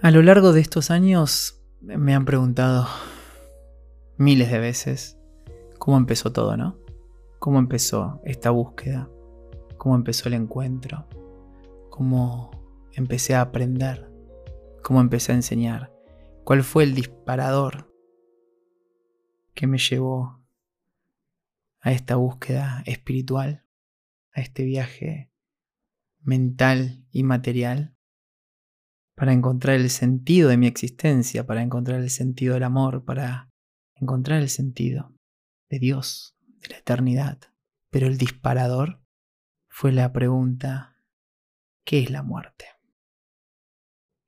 A lo largo de estos años me han preguntado miles de veces cómo empezó todo, ¿no? ¿Cómo empezó esta búsqueda? ¿Cómo empezó el encuentro? ¿Cómo empecé a aprender? ¿Cómo empecé a enseñar? ¿Cuál fue el disparador que me llevó a esta búsqueda espiritual? A este viaje mental y material para encontrar el sentido de mi existencia, para encontrar el sentido del amor, para encontrar el sentido de Dios, de la eternidad. Pero el disparador fue la pregunta, ¿qué es la muerte?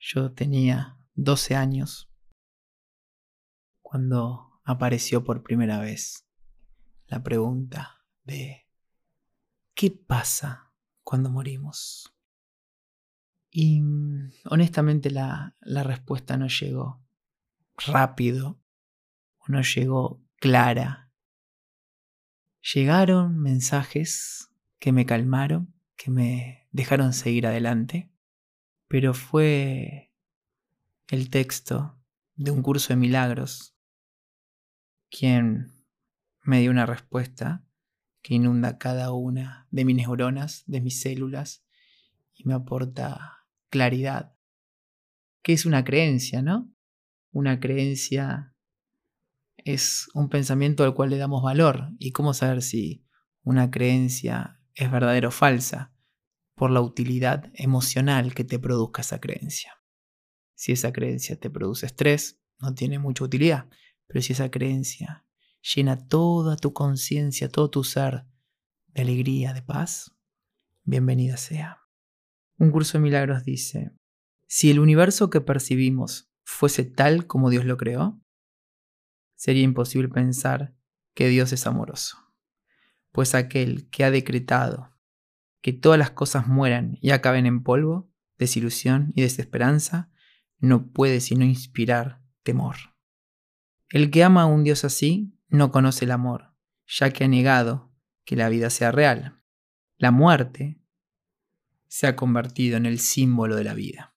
Yo tenía 12 años cuando apareció por primera vez la pregunta de ¿qué pasa cuando morimos? Y mm, honestamente la, la respuesta no llegó rápido, no llegó clara. Llegaron mensajes que me calmaron, que me dejaron seguir adelante, pero fue el texto de un curso de milagros quien me dio una respuesta que inunda cada una de mis neuronas, de mis células, y me aporta claridad. ¿Qué es una creencia, no? Una creencia es un pensamiento al cual le damos valor. ¿Y cómo saber si una creencia es verdadera o falsa? Por la utilidad emocional que te produzca esa creencia. Si esa creencia te produce estrés, no tiene mucha utilidad. Pero si esa creencia llena toda tu conciencia, todo tu ser de alegría, de paz, bienvenida sea. Un curso de milagros dice, si el universo que percibimos fuese tal como Dios lo creó, sería imposible pensar que Dios es amoroso, pues aquel que ha decretado que todas las cosas mueran y acaben en polvo, desilusión y desesperanza, no puede sino inspirar temor. El que ama a un Dios así no conoce el amor, ya que ha negado que la vida sea real. La muerte se ha convertido en el símbolo de la vida.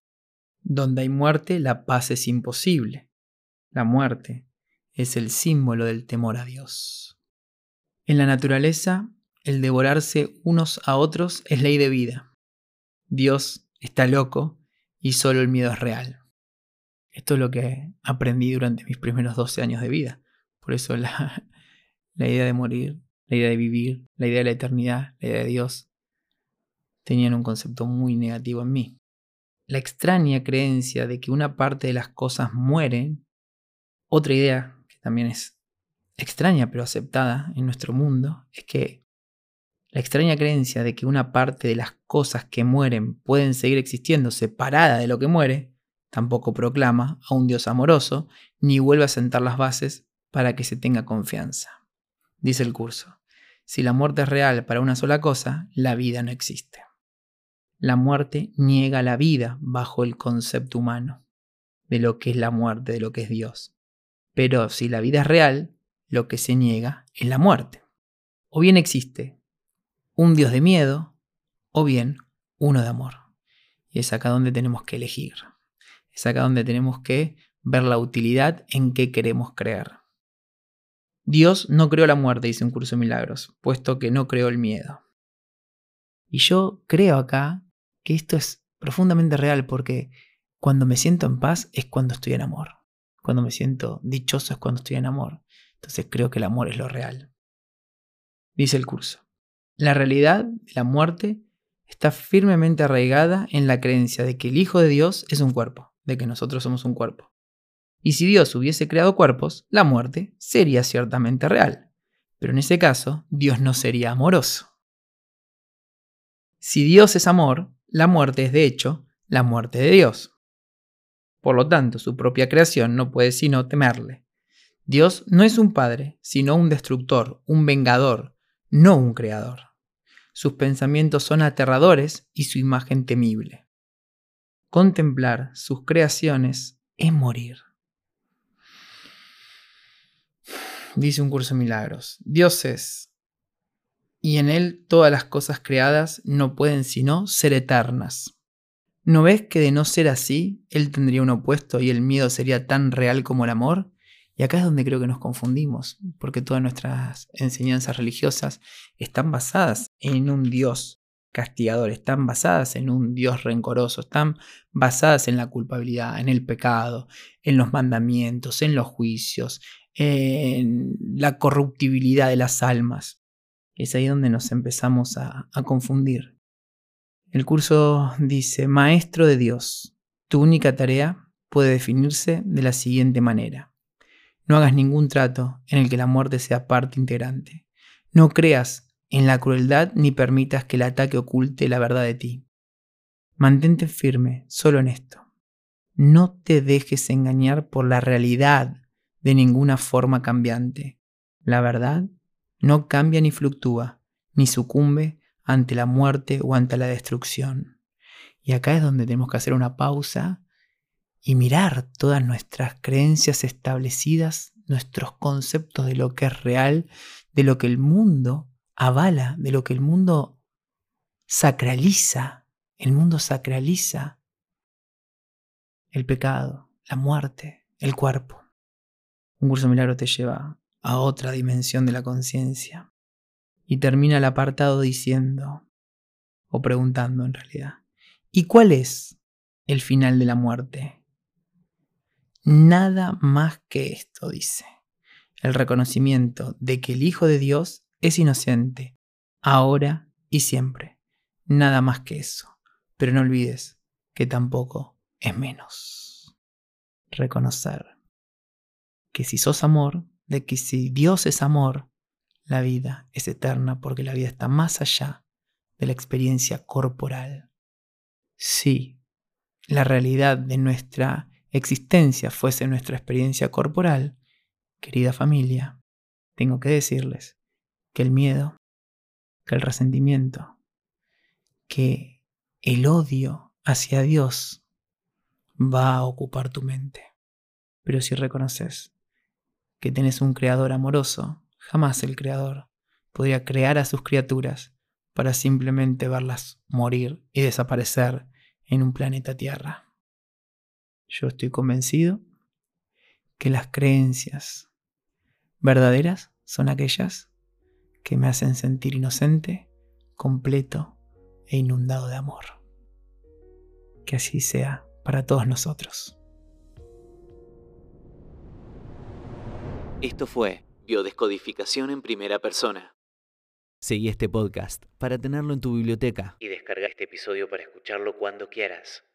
Donde hay muerte, la paz es imposible. La muerte es el símbolo del temor a Dios. En la naturaleza, el devorarse unos a otros es ley de vida. Dios está loco y solo el miedo es real. Esto es lo que aprendí durante mis primeros 12 años de vida. Por eso la, la idea de morir, la idea de vivir, la idea de la eternidad, la idea de Dios, tenían un concepto muy negativo en mí. La extraña creencia de que una parte de las cosas mueren, otra idea que también es extraña pero aceptada en nuestro mundo, es que la extraña creencia de que una parte de las cosas que mueren pueden seguir existiendo separada de lo que muere, tampoco proclama a un Dios amoroso, ni vuelve a sentar las bases para que se tenga confianza. Dice el curso, si la muerte es real para una sola cosa, la vida no existe la muerte niega la vida bajo el concepto humano de lo que es la muerte, de lo que es Dios. Pero si la vida es real, lo que se niega es la muerte. O bien existe un Dios de miedo, o bien uno de amor. Y es acá donde tenemos que elegir. Es acá donde tenemos que ver la utilidad en qué queremos creer. Dios no creó la muerte, dice un curso de milagros, puesto que no creó el miedo. Y yo creo acá que esto es profundamente real porque cuando me siento en paz es cuando estoy en amor. Cuando me siento dichoso es cuando estoy en amor. Entonces creo que el amor es lo real. Dice el curso. La realidad de la muerte está firmemente arraigada en la creencia de que el Hijo de Dios es un cuerpo, de que nosotros somos un cuerpo. Y si Dios hubiese creado cuerpos, la muerte sería ciertamente real. Pero en ese caso, Dios no sería amoroso. Si Dios es amor, la muerte es de hecho la muerte de Dios. Por lo tanto, su propia creación no puede sino temerle. Dios no es un padre, sino un destructor, un vengador, no un creador. Sus pensamientos son aterradores y su imagen temible. Contemplar sus creaciones es morir. Dice un curso de milagros. Dios es y en él todas las cosas creadas no pueden sino ser eternas. ¿No ves que de no ser así, él tendría un opuesto y el miedo sería tan real como el amor? Y acá es donde creo que nos confundimos, porque todas nuestras enseñanzas religiosas están basadas en un Dios castigador, están basadas en un Dios rencoroso, están basadas en la culpabilidad, en el pecado, en los mandamientos, en los juicios, en la corruptibilidad de las almas. Es ahí donde nos empezamos a, a confundir. El curso dice, Maestro de Dios, tu única tarea puede definirse de la siguiente manera. No hagas ningún trato en el que la muerte sea parte integrante. No creas en la crueldad ni permitas que el ataque oculte la verdad de ti. Mantente firme solo en esto. No te dejes engañar por la realidad de ninguna forma cambiante. La verdad no cambia ni fluctúa, ni sucumbe ante la muerte o ante la destrucción. Y acá es donde tenemos que hacer una pausa y mirar todas nuestras creencias establecidas, nuestros conceptos de lo que es real, de lo que el mundo avala, de lo que el mundo sacraliza. El mundo sacraliza el pecado, la muerte, el cuerpo. Un curso milagro te lleva a otra dimensión de la conciencia. Y termina el apartado diciendo, o preguntando en realidad, ¿y cuál es el final de la muerte? Nada más que esto, dice, el reconocimiento de que el Hijo de Dios es inocente, ahora y siempre. Nada más que eso. Pero no olvides que tampoco es menos. Reconocer que si sos amor, de que si Dios es amor, la vida es eterna porque la vida está más allá de la experiencia corporal. Si la realidad de nuestra existencia fuese nuestra experiencia corporal, querida familia, tengo que decirles que el miedo, que el resentimiento, que el odio hacia Dios va a ocupar tu mente. Pero si reconoces que tienes un creador amoroso, jamás el creador podría crear a sus criaturas para simplemente verlas morir y desaparecer en un planeta Tierra. Yo estoy convencido que las creencias verdaderas son aquellas que me hacen sentir inocente, completo e inundado de amor. Que así sea para todos nosotros. Esto fue Biodescodificación en primera persona. Seguí este podcast para tenerlo en tu biblioteca y descarga este episodio para escucharlo cuando quieras.